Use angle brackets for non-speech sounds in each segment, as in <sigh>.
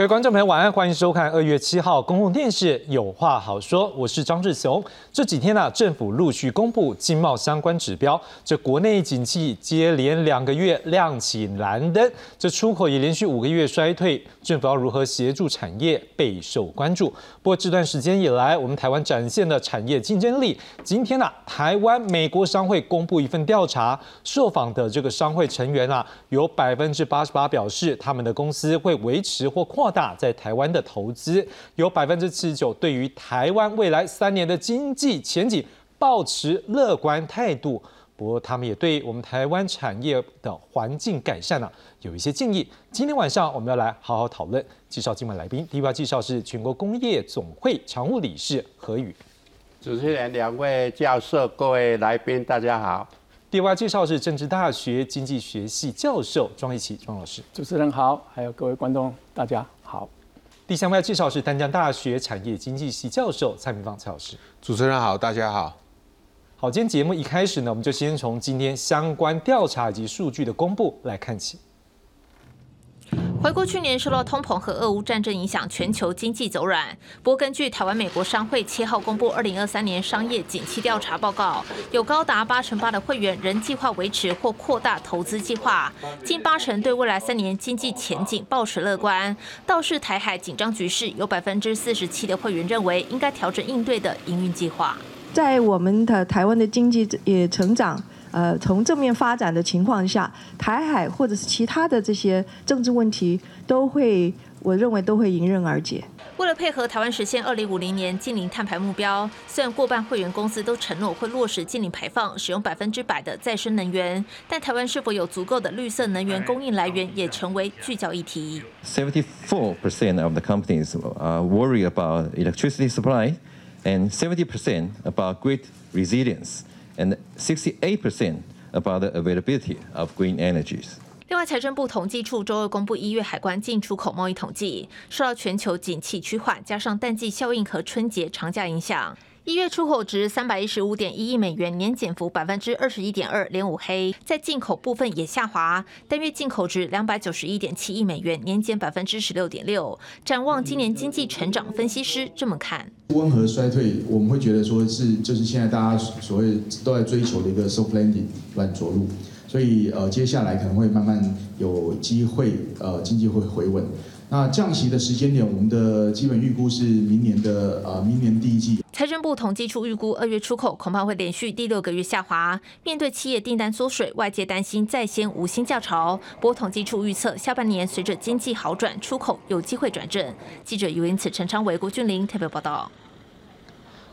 各位观众朋友，晚安，欢迎收看二月七号公共电视《有话好说》，我是张志雄。这几天呢，政府陆续公布经贸相关指标，这国内景气接连两个月亮起蓝灯，这出口也连续五个月衰退，政府要如何协助产业备受关注。不过这段时间以来，我们台湾展现的产业竞争力，今天呢，台湾美国商会公布一份调查，受访的这个商会成员啊，有百分之八十八表示他们的公司会维持或扩大在台湾的投资，有百分之七十九对于台湾未来三年的经济前景抱持乐观态度。不过，他们也对我们台湾产业的环境改善呢有一些建议。今天晚上我们要来好好讨论。介绍今晚来宾，第一位介绍是全国工业总会常务理事何宇。主持人、两位教授、各位来宾，大家好。第二位介绍是政治大学经济学系教授庄一奇庄老师。主持人好，还有各位观众，大家好。第三位介绍是丹江大学产业经济系教授蔡明芳蔡老师。主持人好，大家好。好，今天节目一开始呢，我们就先从今天相关调查以及数据的公布来看起。回顾去年受到通膨和俄乌战争影响，全球经济走软。不过，根据台湾美国商会七号公布二零二三年商业景气调查报告，有高达八成八的会员仍计划维持或扩大投资计划，近八成对未来三年经济前景保持乐观。倒是台海紧张局势，有百分之四十七的会员认为应该调整应对的营运计划。在我们的台湾的经济也成长。呃，从正面发展的情况下，台海或者是其他的这些政治问题，都会，我认为都会迎刃而解。为了配合台湾实现二零五零年近零碳排目标，虽然过半会员公司都承诺会落实近零排放，使用百分之百的再生能源，但台湾是否有足够的绿色能源供应来源，也成为聚焦议题。Seventy-four percent of the companies are worried about electricity supply, and seventy percent about grid resilience. And 68% about the availability of green energies. 另外，财政部统计处周二公布一月海关进出口贸易统计，受到全球景气趋缓，加上淡季效应和春节长假影响。一月出口值三百一十五点一亿美元，年减幅百分之二十一点二，连五黑。在进口部分也下滑，单月进口值两百九十一点七亿美元，年减百分之十六点六。展望今年经济成长，分析师这么看：温和衰退，我们会觉得说是就是现在大家所谓都在追求的一个 soft landing 软着陆，所以呃接下来可能会慢慢有机会呃经济会回稳。那降息的时间点，我们的基本预估是明年的呃明年第一季。财政部统计处预估，二月出口恐怕会连续第六个月下滑。面对企业订单缩水，外界担心再掀无薪教潮。不过统计处预测，下半年随着经济好转，出口有机会转正。记者尤因此陈昌伟、郭俊玲特别报道。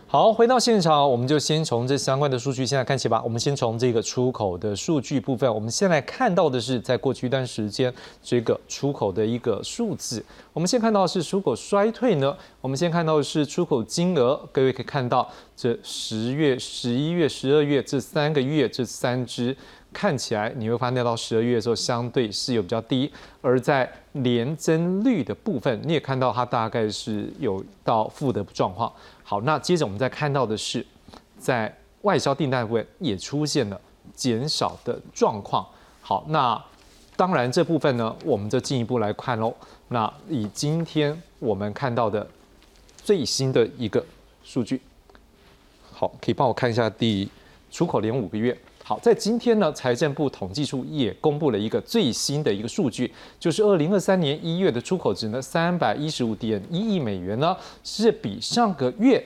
好，回到现场，我们就先从这相关的数据现在看起吧。我们先从这个出口的数据部分，我们现在看到的是在过去一段时间这个出口的一个数字。我们先看到是出口衰退呢，我们先看到的是出口金额。各位可以看到，这十月、十一月、十二月这三个月这三支看起来，你会发现到十二月的时候相对是有比较低，而在年增率的部分，你也看到它大概是有到负的状况。好，那接着我们再看到的是，在外销订单部分也出现了减少的状况。好，那当然这部分呢，我们就进一步来看喽。那以今天我们看到的最新的一个数据，好，可以帮我看一下第出口连五个月。好，在今天呢，财政部统计处也公布了一个最新的一个数据，就是二零二三年一月的出口值呢，三百一十五点一亿美元呢，是比上个月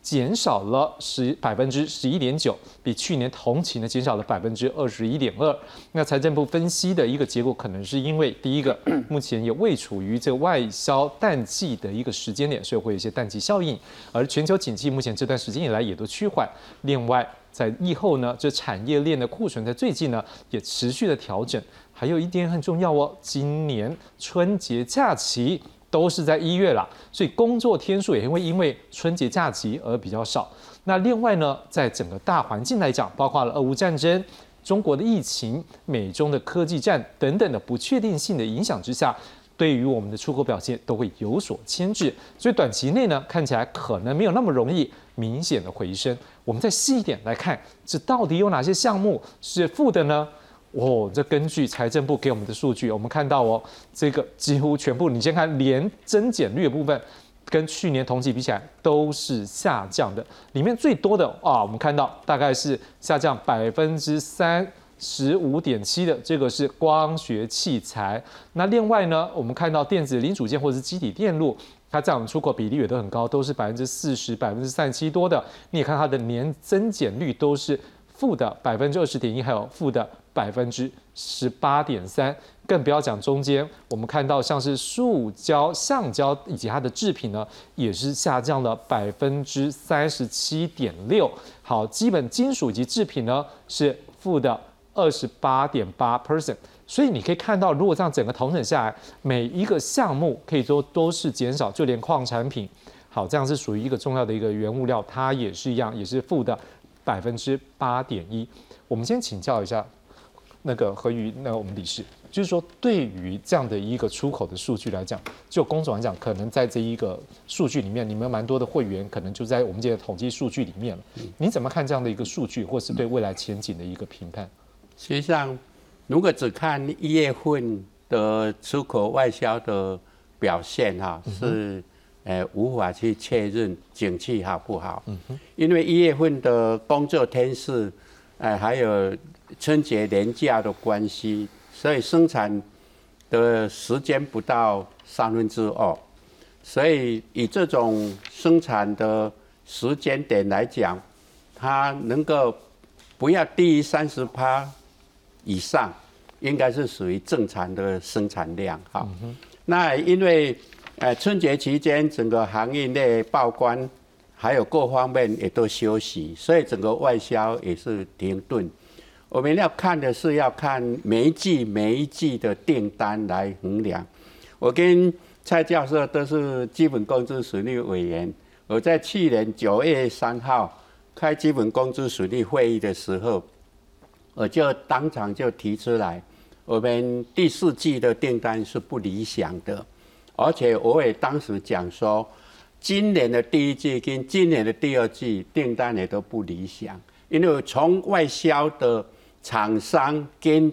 减少了十百分之十一点九，比去年同期呢减少了百分之二十一点二。那财政部分析的一个结果，可能是因为第一个，目前也未处于这外销淡季的一个时间点，所以会有一些淡季效应，而全球景气目前这段时间以来也都趋缓。另外，在疫后呢，这产业链的库存在最近呢也持续的调整。还有一点很重要哦，今年春节假期都是在一月啦，所以工作天数也会因为春节假期而比较少。那另外呢，在整个大环境来讲，包括了俄乌战争、中国的疫情、美中的科技战等等的不确定性的影响之下。对于我们的出口表现都会有所牵制，所以短期内呢，看起来可能没有那么容易明显的回升。我们再细一点来看，这到底有哪些项目是负的呢？哦，这根据财政部给我们的数据，我们看到哦，这个几乎全部，你先看连增减率的部分，跟去年同期比起来都是下降的。里面最多的啊，我们看到大概是下降百分之三十五点七的，这个是光学器材。那另外呢，我们看到电子零组件或者是机体电路，它占出口比例也都很高，都是百分之四十、百分之三十七多的。你也看它的年增减率都是负的百分之二十点一，还有负的。百分之十八点三，更不要讲中间，我们看到像是塑胶、橡胶以及它的制品呢，也是下降了百分之三十七点六。好，基本金属及制品呢是负的二十八点八 percent。所以你可以看到，如果这样整个同整下来，每一个项目可以说都是减少，就连矿产品，好，这样是属于一个重要的一个原物料，它也是一样，也是负的百分之八点一。我们先请教一下。那个何宇，那我们理事就是说，对于这样的一个出口的数据来讲，就工总来讲，可能在这一个数据里面，你们蛮多的会员可能就在我们这个统计数据里面了。你怎么看这样的一个数据，或是对未来前景的一个评判？实际上，如果只看一月份的出口外销的表现，哈，是呃无法去确认景气好不好。因为一月份的工作天数，呃，还有。春节年假的关系，所以生产的时间不到三分之二，所以以这种生产的时间点来讲，它能够不要低于三十趴以上，应该是属于正常的生产量。哈，那因为呃春节期间整个行业内报关，还有各方面也都休息，所以整个外销也是停顿。我们要看的是要看每一季每一季的订单来衡量。我跟蔡教授都是基本工资水利委员。我在去年九月三号开基本工资水利会议的时候，我就当场就提出来，我们第四季的订单是不理想的，而且我也当时讲说，今年的第一季跟今年的第二季订单也都不理想，因为从外销的厂商跟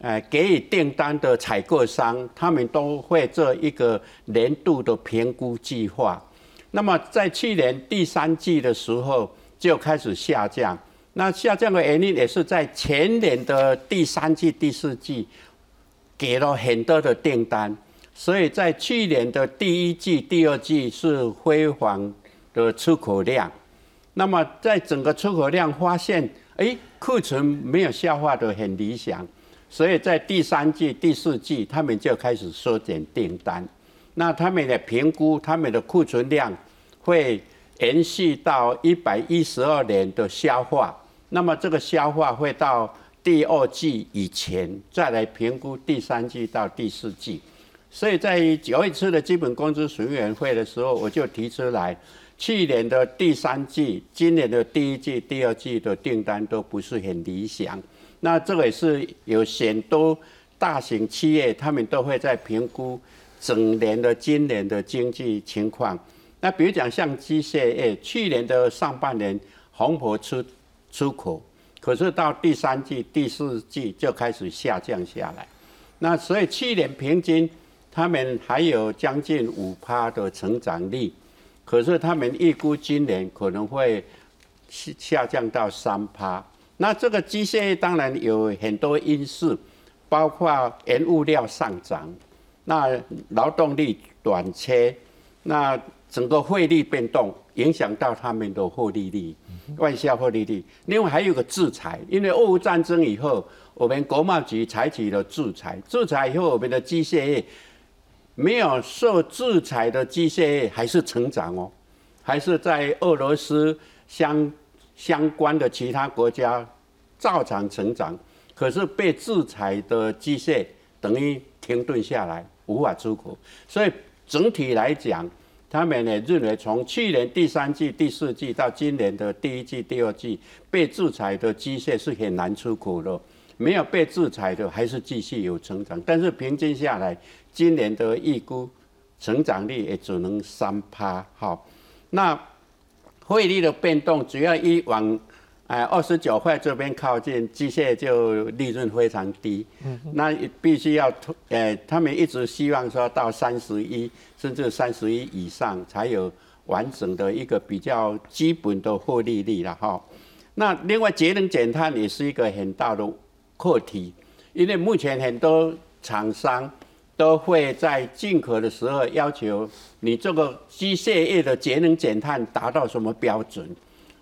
呃给予订单的采购商，他们都会做一个年度的评估计划。那么在去年第三季的时候就开始下降。那下降的原因也是在前年的第三季、第四季给了很多的订单，所以在去年的第一季、第二季是辉煌的出口量。那么在整个出口量发现。哎，库存没有消化的很理想，所以在第三季、第四季，他们就开始缩减订单。那他们的评估，他们的库存量会延续到一百一十二年的消化。那么这个消化会到第二季以前再来评估第三季到第四季。所以在九一次的基本工资委员会的时候，我就提出来。去年的第三季、今年的第一季、第二季的订单都不是很理想。那这个也是有很多大型企业，他们都会在评估整年的今年的经济情况。那比如讲像机械业，去年的上半年红火出出口，可是到第三季、第四季就开始下降下来。那所以去年平均他们还有将近五趴的成长率。可是他们预估今年可能会下下降到三趴。那这个机械当然有很多因素，包括原物料上涨，那劳动力短缺，那整个汇率变动影响到他们的获利率、外销获利率。另外还有个制裁，因为俄乌战争以后，我们国贸局采取了制裁，制裁以后我们的机械业。没有受制裁的机械业还是成长哦，还是在俄罗斯相相关的其他国家照常成长。可是被制裁的机械等于停顿下来，无法出口。所以整体来讲，他们也认为从去年第三季、第四季到今年的第一季、第二季，被制裁的机械是很难出口的。没有被制裁的还是继续有成长，但是平均下来。今年的预估成长率也只能三趴，好，那汇率的变动主要以往哎，二十九块这边靠近，机械就利润非常低。嗯，那必须要，呃，他们一直希望说到三十一，甚至三十一以上才有完整的一个比较基本的获利率了哈。那另外节能减碳也是一个很大的课题，因为目前很多厂商都会在进口的时候要求你这个机械业的节能减碳达到什么标准，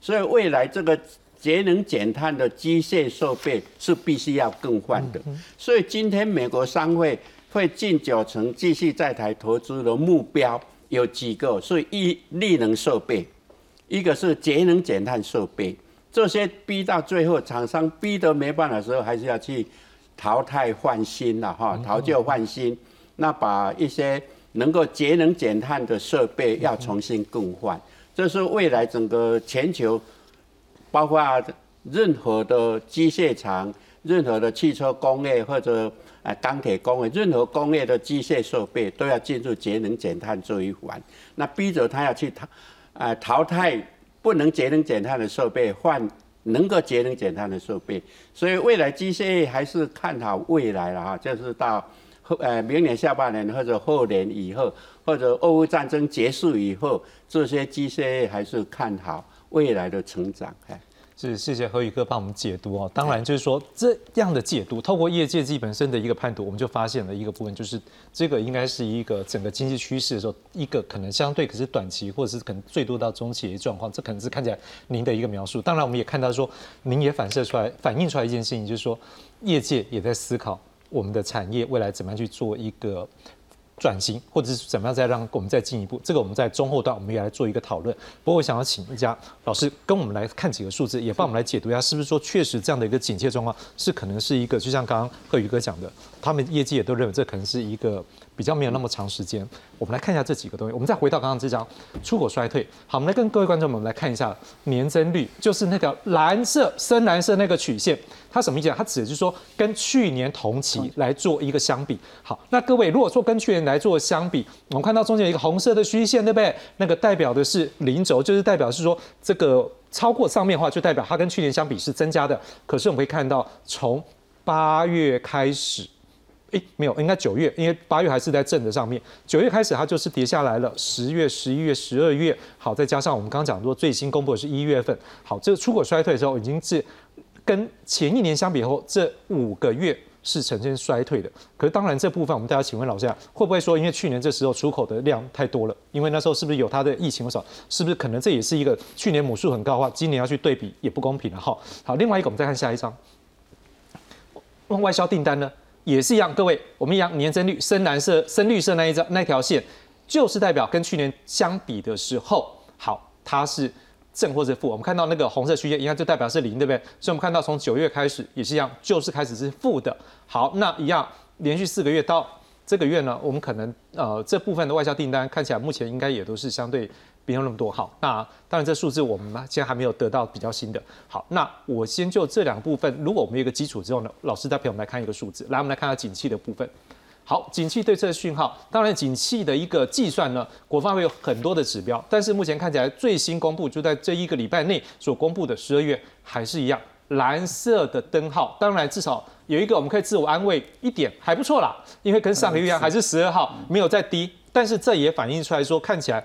所以未来这个。节能减碳的机械设备是必须要更换的，所以今天美国商会会近九成继续在台投资的目标有几个，是一力能设备，一个是节能减碳设备，这些逼到最后厂商逼得没办法的时候，还是要去淘汰换新了哈，淘旧换新，那把一些能够节能减碳的设备要重新更换，这是未来整个全球。包括任何的机械厂、任何的汽车工业或者呃钢铁工业，任何工业的机械设备都要进入节能减碳这一环。那逼着他要去淘，啊淘汰不能节能减碳的设备，换能够节能减碳的设备。所以未来机械业还是看好未来了哈，就是到后呃明年下半年或者后年以后，或者俄乌战争结束以后，这些机械业还是看好未来的成长。哎。是，谢谢何宇哥帮我们解读哦。当然，就是说这样的解读，透过业界自己本身的一个判读，我们就发现了一个部分，就是这个应该是一个整个经济趋势的时候，一个可能相对可是短期，或者是可能最多到中期的状况。这可能是看起来您的一个描述。当然，我们也看到说，您也反射出来、反映出来一件事情，就是说业界也在思考我们的产业未来怎么样去做一个。转型，或者是怎么样再让我们再进一步，这个我们在中后段我们也来做一个讨论。不过我想要请一家老师跟我们来看几个数字，也帮我们来解读一下，是不是说确实这样的一个警戒状况是可能是一个，就像刚刚贺宇哥讲的，他们业界也都认为这可能是一个。比较没有那么长时间，我们来看一下这几个东西。我们再回到刚刚这张出口衰退。好，我们来跟各位观众们来看一下年增率，就是那个蓝色、深蓝色那个曲线，它什么意思？它指的是说跟去年同期来做一个相比。好，那各位如果说跟去年来做相比，我们看到中间有一个红色的虚线，对不对？那个代表的是零轴，就是代表是说这个超过上面的话，就代表它跟去年相比是增加的。可是我们可以看到，从八月开始。哎，没有，应该九月，因为八月还是在正的上面。九月开始它就是跌下来了，十月、十一月、十二月，好，再加上我们刚刚讲说最新公布的是一月份，好，这个出口衰退的时候已经是跟前一年相比后，这五个月是呈现衰退的。可是当然这部分我们大家请问老师啊，会不会说因为去年这时候出口的量太多了，因为那时候是不是有它的疫情少，是不是可能这也是一个去年母数很高的话，今年要去对比也不公平了哈。好，另外一个我们再看下一张，外销订单呢？也是一样，各位，我们一样年增率深蓝色、深绿色那一张那条线，就是代表跟去年相比的时候，好，它是正或者负。我们看到那个红色区间，应该就代表是零，对不对？所以我们看到从九月开始也是一样，就是开始是负的。好，那一样连续四个月到这个月呢，我们可能呃这部分的外销订单看起来目前应该也都是相对。不用那么多好，那当然这数字我们现在还没有得到比较新的。好，那我先就这两部分，如果我们有一个基础之后呢，老师再陪我们来看一个数字。来，我们来看下景气的部分。好，景气对策讯号，当然景气的一个计算呢，国发会有很多的指标，但是目前看起来最新公布就在这一个礼拜内所公布的十二月还是一样蓝色的灯号。当然至少有一个我们可以自我安慰一点，还不错啦，因为跟上个月一样还是十二号没有再低，但是这也反映出来说看起来。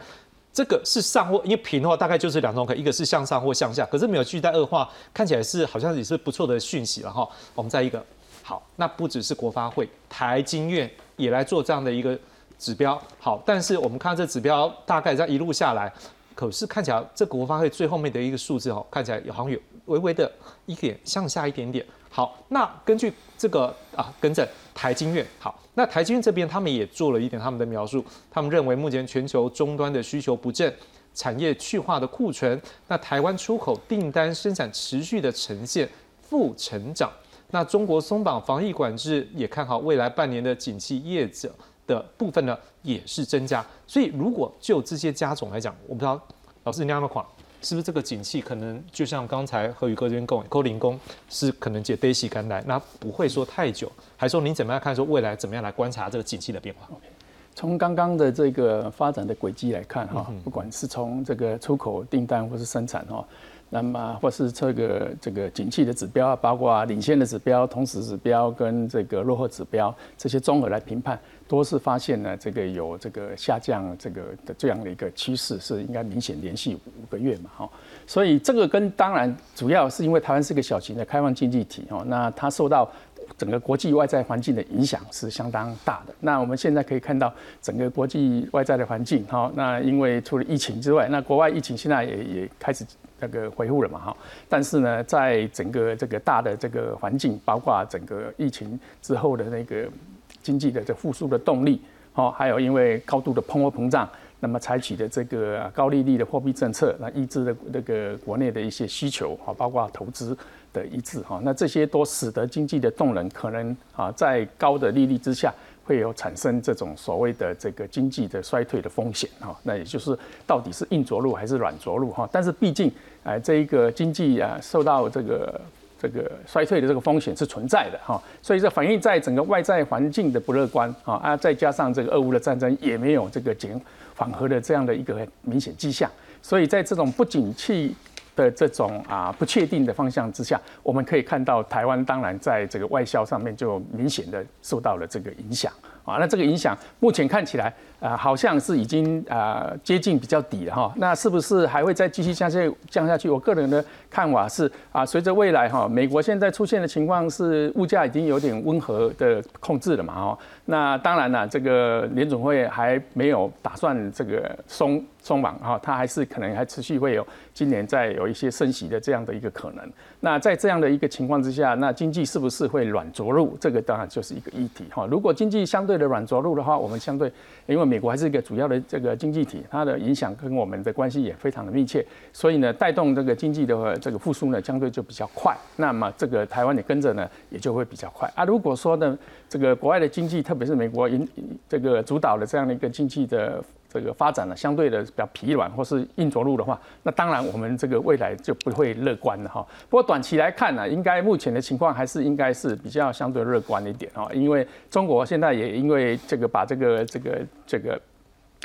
这个是上或因为平的话，大概就是两种可，一个是向上或向下，可是没有继续在恶化，看起来是好像也是不错的讯息了哈。我们再一个好，那不只是国发会，台经院也来做这样的一个指标好，但是我们看这指标大概在一路下来，可是看起来这国发会最后面的一个数字哦，看起来好像有微微的一点向下一点点。好，那根据这个啊，跟着台经院好。那台积电这边，他们也做了一点他们的描述，他们认为目前全球终端的需求不振，产业去化的库存，那台湾出口订单生产持续的呈现负成长，那中国松绑防疫管制，也看好未来半年的景气业者的部分呢，也是增加。所以如果就这些加总来讲，我不知道老师你样的款。是不是这个景气可能就像刚才何宇哥这边讲，扣零工是可能借悲喜甘来，那不会说太久。还说您怎么样看？说未来怎么样来观察这个景气的变化？从刚刚的这个发展的轨迹来看，哈，不管是从这个出口订单或是生产，哈，那么或是这个这个景气的指标啊，包括领先的指标、同时指标跟这个落后指标这些综合来评判，多是发现呢这个有这个下降这个的这样的一个趋势，是应该明显连续五个月嘛，哈。所以这个跟当然主要是因为台湾是个小型的开放经济体，哦，那它受到整个国际外在环境的影响是相当大的。那我们现在可以看到整个国际外在的环境，哈，那因为除了疫情之外，那国外疫情现在也也开始。那个恢复了嘛哈，但是呢，在整个这个大的这个环境，包括整个疫情之后的那个经济的这复苏的动力，好，还有因为高度的通货膨胀，那么采取的这个高利率的货币政策，那抑制的那个国内的一些需求，啊，包括投资的抑制哈，那这些都使得经济的动能可能啊，在高的利率之下。会有产生这种所谓的这个经济的衰退的风险哈，那也就是到底是硬着陆还是软着陆哈？但是毕竟，哎，这一个经济啊受到这个这个衰退的这个风险是存在的哈，所以这反映在整个外在环境的不乐观啊啊，再加上这个俄乌的战争也没有这个减缓和的这样的一个明显迹象，所以在这种不景气。的这种啊不确定的方向之下，我们可以看到台湾当然在这个外销上面就明显的受到了这个影响。啊。那这个影响目前看起来啊好像是已经啊接近比较底了哈。那是不是还会再继续降下降下去？我个人的看法是啊，随着未来哈，美国现在出现的情况是物价已经有点温和的控制了嘛哈。那当然了，这个联总会还没有打算这个松。松绑哈，它还是可能还持续会有今年再有一些升息的这样的一个可能。那在这样的一个情况之下，那经济是不是会软着陆？这个当然就是一个议题哈。如果经济相对的软着陆的话，我们相对因为美国还是一个主要的这个经济体，它的影响跟我们的关系也非常的密切，所以呢，带动这个经济的这个复苏呢，相对就比较快。那么这个台湾也跟着呢，也就会比较快啊。如果说呢，这个国外的经济，特别是美国引这个主导的这样的一个经济的。这个发展呢，相对的比较疲软或是硬着陆的话，那当然我们这个未来就不会乐观了哈。不过短期来看呢，应该目前的情况还是应该是比较相对乐观一点哈，因为中国现在也因为这个把这个这个这个。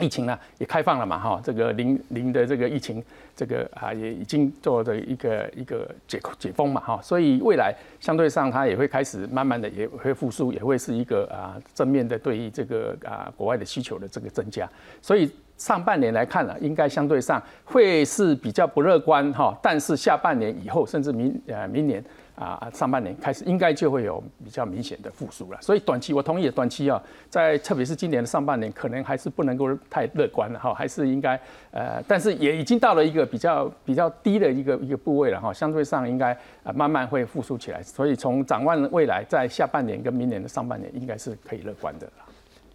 疫情呢也开放了嘛哈，这个零零的这个疫情，这个啊也已经做的一个一个解解封嘛哈，所以未来相对上它也会开始慢慢的也会复苏，也会是一个啊正面的对于这个啊国外的需求的这个增加，所以上半年来看呢，应该相对上会是比较不乐观哈，但是下半年以后甚至明呃明年。啊，上半年开始应该就会有比较明显的复苏了，所以短期我同意，短期啊，在特别是今年的上半年，可能还是不能够太乐观了哈，还是应该呃，但是也已经到了一个比较比较低的一个一个部位了哈，相对上应该啊慢慢会复苏起来，所以从展望未来，在下半年跟明年的上半年，应该是可以乐观的。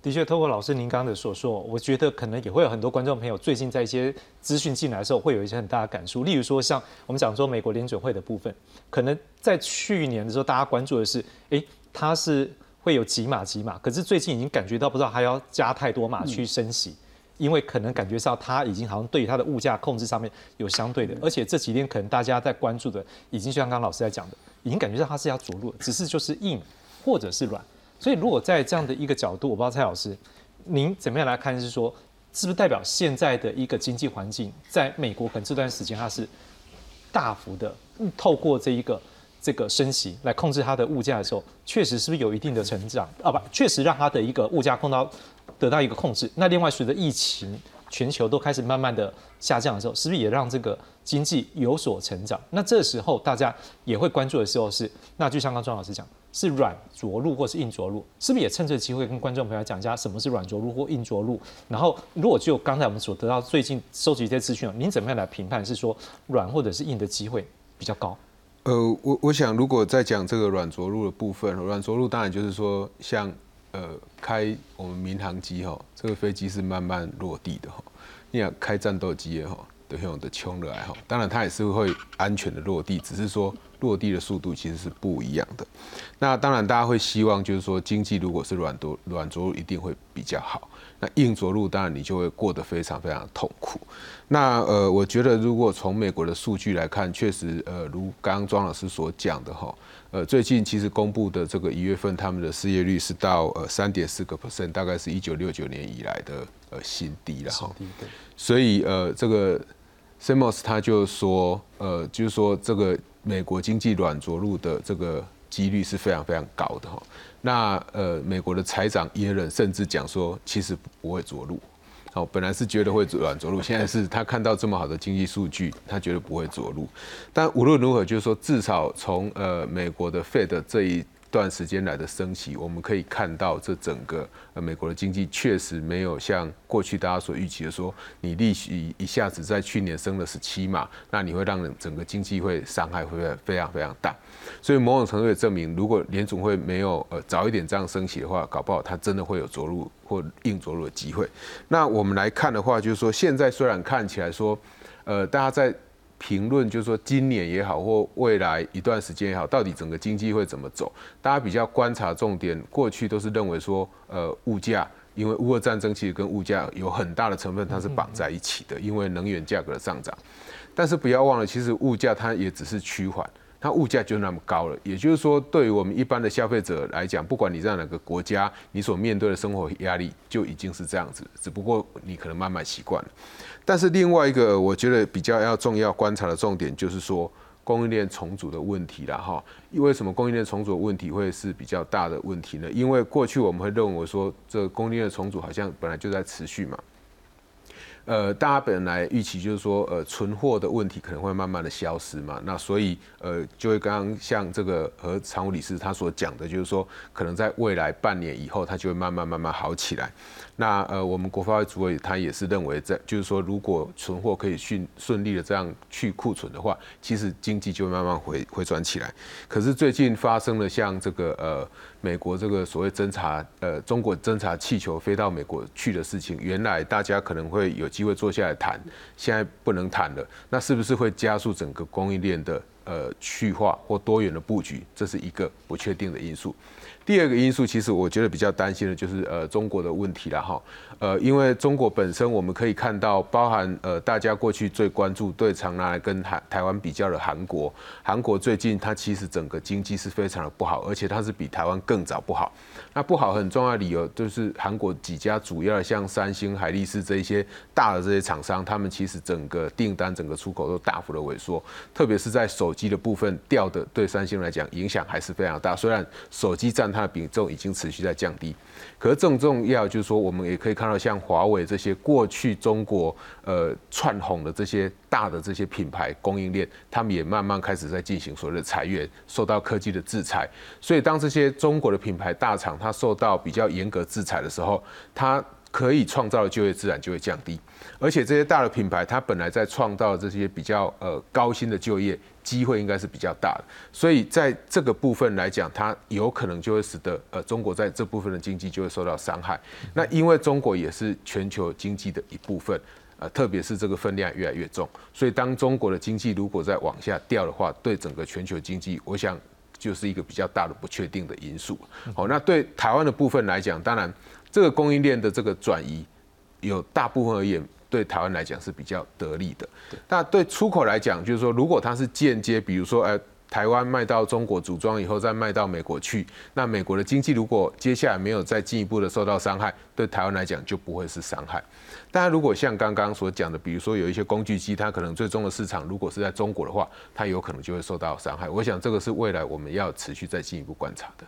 的确，透过老师您刚刚的所说，我觉得可能也会有很多观众朋友最近在一些资讯进来的时候，会有一些很大的感触。例如说，像我们讲说美国联准会的部分，可能在去年的时候，大家关注的是，哎，它是会有几码几码，可是最近已经感觉到不知道还要加太多码去升息，因为可能感觉上它已经好像对于它的物价控制上面有相对的，而且这几天可能大家在关注的，已经就像刚刚老师在讲的，已经感觉到它是要着陆，只是就是硬或者是软。所以，如果在这样的一个角度，我不知道蔡老师，您怎么样来看？是说，是不是代表现在的一个经济环境，在美国可能这段时间它是大幅的透过这一个这个升息来控制它的物价的时候，确实是不是有一定的成长啊？不，确实让它的一个物价控到得到一个控制。那另外，随着疫情全球都开始慢慢的下降的时候，是不是也让这个经济有所成长？那这时候大家也会关注的时候是，那就像刚庄老师讲。是软着陆或是硬着陆，是不是也趁这个机会跟观众朋友讲一下什么是软着陆或硬着陆？然后，如果就刚才我们所得到最近收集这些资讯，您怎么样来评判是说软或者是硬的机会比较高？呃，我我想如果在讲这个软着陆的部分，软着陆当然就是说像呃开我们民航机哈，这个飞机是慢慢落地的哈，你想开战斗机哈，都用的穷了哈，当然它也是会安全的落地，只是说。落地的速度其实是不一样的。那当然，大家会希望就是说，经济如果是软着软着陆，一定会比较好。那硬着陆，当然你就会过得非常非常痛苦。那呃，我觉得如果从美国的数据来看，确实呃，如刚刚庄老师所讲的哈，呃，最近其实公布的这个一月份，他们的失业率是到呃三点四个 percent，大概是一九六九年以来的呃新低了哈。所以呃，这个。Samos 他就说，呃，就是说这个美国经济软着陆的这个几率是非常非常高的哈。那呃，美国的财长耶伦甚至讲说，其实不会着陆。好，本来是觉得会软着陆，现在是他看到这么好的经济数据，他觉得不会着陆。但无论如何，就是说，至少从呃美国的 Fed 这一。段时间来的升息，我们可以看到这整个呃美国的经济确实没有像过去大家所预期的说，你利息一下子在去年升了十七码，那你会让整个经济会伤害会非常非常大。所以某种程度也证明，如果联总会没有呃早一点这样升息的话，搞不好它真的会有着陆或硬着陆的机会。那我们来看的话，就是说现在虽然看起来说，呃，大家在。评论就是说，今年也好，或未来一段时间也好，到底整个经济会怎么走？大家比较观察重点，过去都是认为说，呃，物价，因为乌俄战争其实跟物价有很大的成分，它是绑在一起的，因为能源价格的上涨。但是不要忘了，其实物价它也只是趋缓。它物价就那么高了，也就是说，对于我们一般的消费者来讲，不管你在哪个国家，你所面对的生活压力就已经是这样子，只不过你可能慢慢习惯了。但是另外一个，我觉得比较要重要观察的重点，就是说供应链重组的问题了哈。为什么供应链重组的问题会是比较大的问题呢？因为过去我们会认为说，这供应链重组好像本来就在持续嘛。呃，大家本来预期就是说，呃，存货的问题可能会慢慢的消失嘛，那所以，呃，就会刚刚像这个和常务理事他所讲的，就是说，可能在未来半年以后，它就会慢慢慢慢好起来。那呃，我们国发会主委他也是认为，在就是说，如果存货可以顺顺利的这样去库存的话，其实经济就会慢慢回回转起来。可是最近发生了像这个呃。美国这个所谓侦察，呃，中国侦察气球飞到美国去的事情，原来大家可能会有机会坐下来谈，现在不能谈了，那是不是会加速整个供应链的呃去化或多元的布局？这是一个不确定的因素。第二个因素，其实我觉得比较担心的就是呃中国的问题了哈，呃，因为中国本身我们可以看到，包含呃大家过去最关注、对常拿来跟台台湾比较的韩国，韩国最近它其实整个经济是非常的不好，而且它是比台湾更早不好。那不好很重要的理由就是韩国几家主要的像三星、海力士这一些大的这些厂商，他们其实整个订单、整个出口都大幅的萎缩，特别是在手机的部分掉的，对三星来讲影响还是非常大。虽然手机占它的比重已经持续在降低，可是更重要就是说，我们也可以看到像华为这些过去中国呃窜红的这些大的这些品牌供应链，他们也慢慢开始在进行所谓的裁员，受到科技的制裁。所以当这些中国的品牌大厂它受到比较严格制裁的时候，它可以创造的就业自然就会降低。而且这些大的品牌，它本来在创造这些比较呃高薪的就业机会，应该是比较大的。所以在这个部分来讲，它有可能就会使得呃中国在这部分的经济就会受到伤害。那因为中国也是全球经济的一部分，呃，特别是这个分量越来越重，所以当中国的经济如果再往下掉的话，对整个全球经济，我想就是一个比较大的不确定的因素。好，那对台湾的部分来讲，当然这个供应链的这个转移，有大部分而言。对台湾来讲是比较得利的，那对出口来讲，就是说，如果它是间接，比如说，呃，台湾卖到中国组装以后再卖到美国去，那美国的经济如果接下来没有再进一步的受到伤害，对台湾来讲就不会是伤害。当然，如果像刚刚所讲的，比如说有一些工具机，它可能最终的市场如果是在中国的话，它有可能就会受到伤害。我想这个是未来我们要持续再进一步观察的。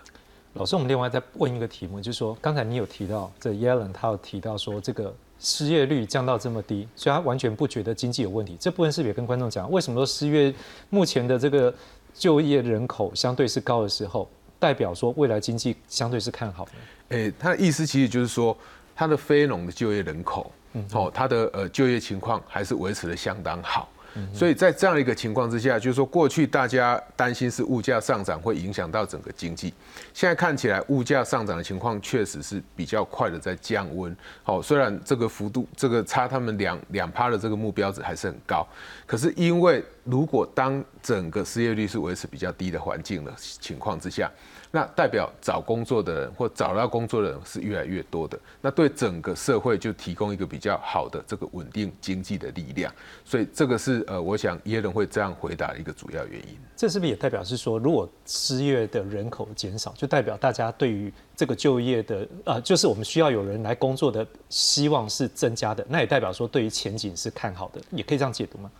老师，我们另外再问一个题目，就是说，刚才你有提到这 Yellen 他有提到说这个。失业率降到这么低，所以他完全不觉得经济有问题。这部分是不是也跟观众讲，为什么说失业目前的这个就业人口相对是高的时候，代表说未来经济相对是看好的？诶，他的意思其实就是说，他的非农的就业人口，嗯哦，他的呃就业情况还是维持的相当好。所以在这样一个情况之下，就是说过去大家担心是物价上涨会影响到整个经济，现在看起来物价上涨的情况确实是比较快的在降温。好，虽然这个幅度这个差他们两两趴的这个目标值还是很高，可是因为如果当整个失业率是维持比较低的环境的情况之下。那代表找工作的人或找到工作的人是越来越多的，那对整个社会就提供一个比较好的这个稳定经济的力量，所以这个是呃，我想耶伦会这样回答的一个主要原因。这是不是也代表是说，如果失业的人口减少，就代表大家对于这个就业的呃，就是我们需要有人来工作的希望是增加的，那也代表说对于前景是看好的，也可以这样解读吗？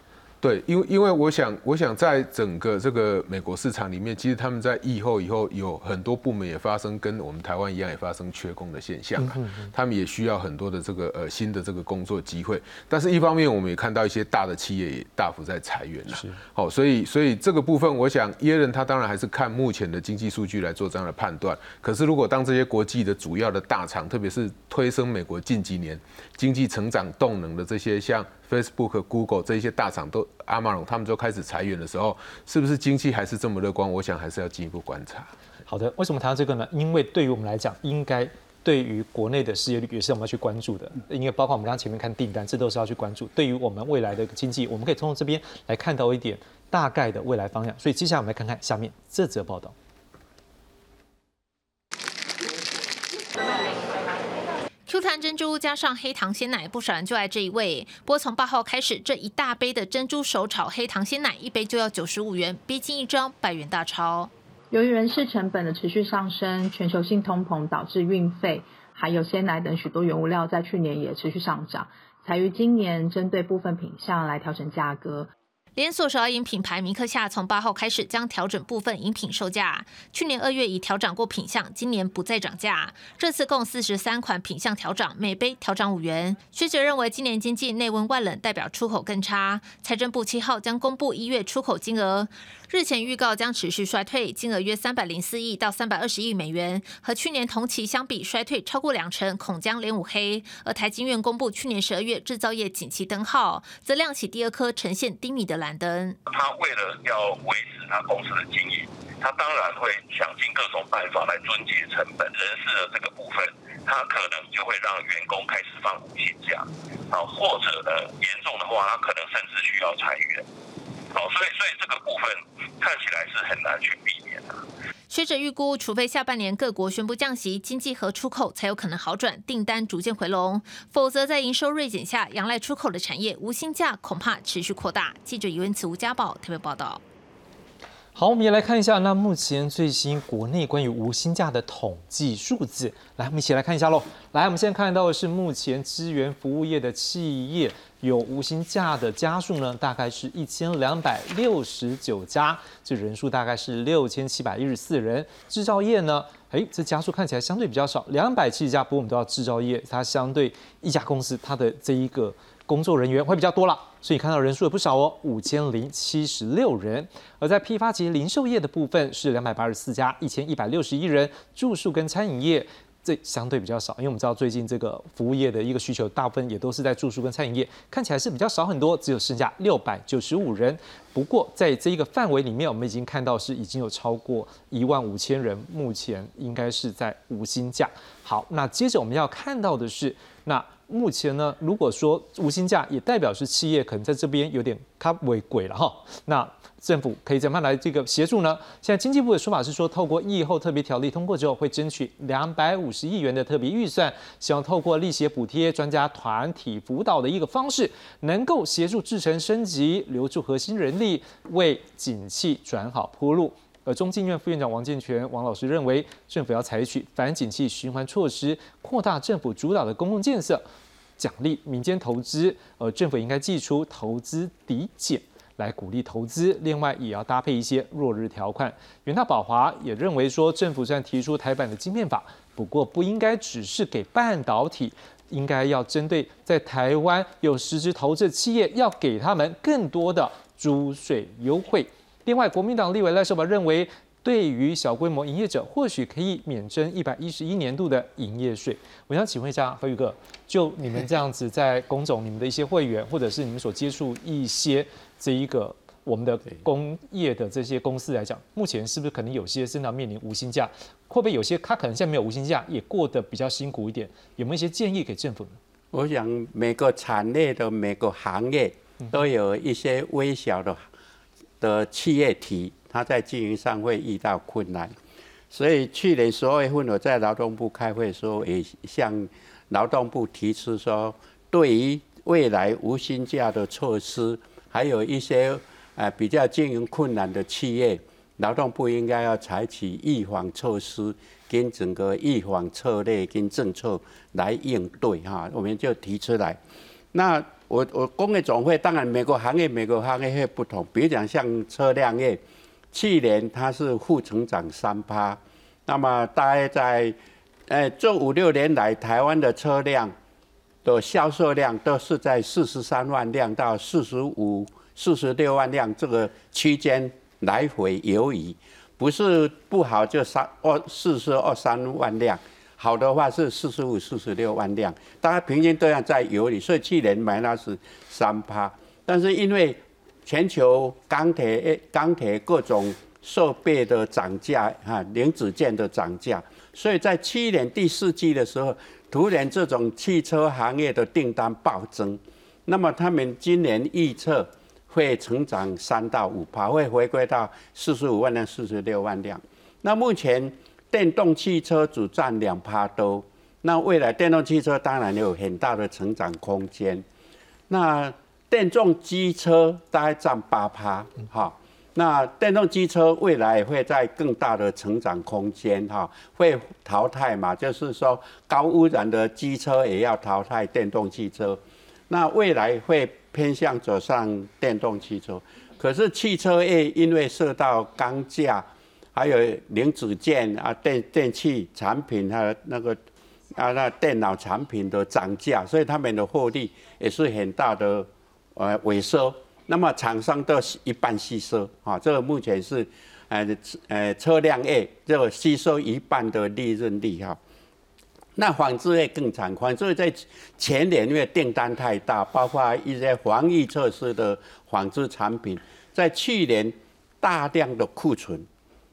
对，因为因为我想，我想在整个这个美国市场里面，其实他们在疫后以后有很多部门也发生跟我们台湾一样也发生缺工的现象啊，他们也需要很多的这个呃新的这个工作机会。但是，一方面我们也看到一些大的企业也大幅在裁员了。好，所以所以这个部分，我想耶伦他当然还是看目前的经济数据来做这样的判断。可是，如果当这些国际的主要的大厂，特别是推升美国近几年经济成长动能的这些像。Facebook、Google 这些大厂都阿马龙，他们就开始裁员的时候，是不是经济还是这么乐观？我想还是要进一步观察。好的，为什么谈到这个呢？因为对于我们来讲，应该对于国内的失业率也是我们要去关注的，因为包括我们刚前面看订单，这都是要去关注。对于我们未来的经济，我们可以通过这边来看到一点大概的未来方向。所以接下来我们来看看下面这则报道。Q 弹珍珠加上黑糖鲜奶，不少人就爱这一味。不过从八号开始，这一大杯的珍珠手炒黑糖鲜奶，一杯就要九十五元，逼近一张百元大钞。由于人事成本的持续上升，全球性通膨导致运费还有鲜奶等许多原物料在去年也持续上涨，才于今年针对部分品项来调整价格。连锁手摇饮品牌明克夏从八号开始将调整部分饮品售价。去年二月已调涨过品项，今年不再涨价。这次共四十三款品项调涨，每杯调涨五元。学者认为，今年经济内温外冷，代表出口更差。财政部七号将公布一月出口金额，日前预告将持续衰退，金额约三百零四亿到三百二十亿美元，和去年同期相比衰退超过两成，恐将连五黑。而台经院公布去年十二月制造业景气灯号，则亮起第二颗呈现低迷的。蓝灯，他为了要维持他公司的经营，他当然会想尽各种办法来遵节成本。人事的这个部分，他可能就会让员工开始放无薪假，啊，或者呢，严重的话，他可能甚至需要裁员。好，所以所以这个部分看起来是很难去避免的。学者预估，除非下半年各国宣布降息，经济和出口才有可能好转，订单逐渐回笼；否则，在营收锐减下，仰赖出口的产业无薪价恐怕持续扩大。记者余文慈、吴家宝特别报道。好，我们也来看一下，那目前最新国内关于无薪假的统计数字。来，我们一起来看一下喽。来，我们现在看到的是目前支援服务业的企业。有无薪假的家数呢，大概是一千两百六十九家，这人数大概是六千七百一十四人。制造业呢，哎，这家数看起来相对比较少，两百七十家。不过我们都要制造业，它相对一家公司，它的这一个工作人员会比较多了，所以看到人数也不少哦，五千零七十六人。而在批发及零售业的部分是两百八十四家，一千一百六十一人。住宿跟餐饮业。这相对比较少，因为我们知道最近这个服务业的一个需求，大部分也都是在住宿跟餐饮业，看起来是比较少很多，只有剩下六百九十五人。不过在这一个范围里面，我们已经看到是已经有超过一万五千人，目前应该是在无薪假。好，那接着我们要看到的是，那目前呢，如果说无薪假，也代表是企业可能在这边有点卡违规了哈。那政府可以怎么样来这个协助呢？现在经济部的说法是说，透过疫后特别条例通过之后，会争取两百五十亿元的特别预算，希望透过利息补贴、专家团体辅导的一个方式，能够协助制程升级、留住核心人力，为景气转好铺路。而中经院副院长王建全王老师认为，政府要采取反景气循环措施，扩大政府主导的公共建设，奖励民间投资，而政府应该寄出投资抵减。来鼓励投资，另外也要搭配一些弱日条款。元大宝华也认为说，政府虽然提出台版的晶片法，不过不应该只是给半导体，应该要针对在台湾有实质投资的企业，要给他们更多的租税优惠。另外，国民党立委赖寿宝认为。对于小规模营业者，或许可以免征一百一十一年度的营业税。我想请问一下何宇哥，就你们这样子在工总，你们的一些会员，或者是你们所接触一些这一个我们的工业的这些公司来讲，目前是不是可能有些正常面临无薪假？会不会有些他可能现在没有无薪假，也过得比较辛苦一点？有没有一些建议给政府呢？我想每个产业的每个行业都有一些微小的的企业体。他在经营上会遇到困难，所以去年十二月份我在劳动部开会的时候，也向劳动部提出说，对于未来无薪假的措施，还有一些呃比较经营困难的企业，劳动部应该要采取预防措施，跟整个预防策略跟政策来应对哈，我们就提出来。那我我工业总会当然每个行业每个行业会不同，比如讲像车辆业，去年它是负成长三趴，那么大概在，呃这五六年来台湾的车辆的销售量都是在四十三万辆到四十五、四十六万辆这个区间来回游移，不是不好就三二四十二三万辆。好的话是四十五、四十六万辆，大家平均都要在游移，所以去年买那是三趴。但是因为全球钢铁、钢铁各种设备的涨价，哈，零组件的涨价，所以在去年第四季的时候，突然这种汽车行业的订单暴增。那么他们今年预测会成长三到五趴，会回归到四十五万辆、四十六万辆。那目前。电动汽车只占两趴多，那未来电动汽车当然有很大的成长空间。那电动机车大概占八趴，哈。那电动机车未来也会在更大的成长空间，哈，会淘汰嘛？就是说高污染的机车也要淘汰电动汽车。那未来会偏向走上电动汽车，可是汽车业因为受到钢价。还有零组件啊，电电器产品有那个啊，那电脑产品的涨价，所以他们的获利也是很大的呃萎缩。那么厂商都一半吸收啊，这个目前是呃呃车辆业就吸收一半的利润率哈。那纺织业更惨，纺织业在前年因为订单太大，包括一些防疫措施的纺织产品，在去年大量的库存。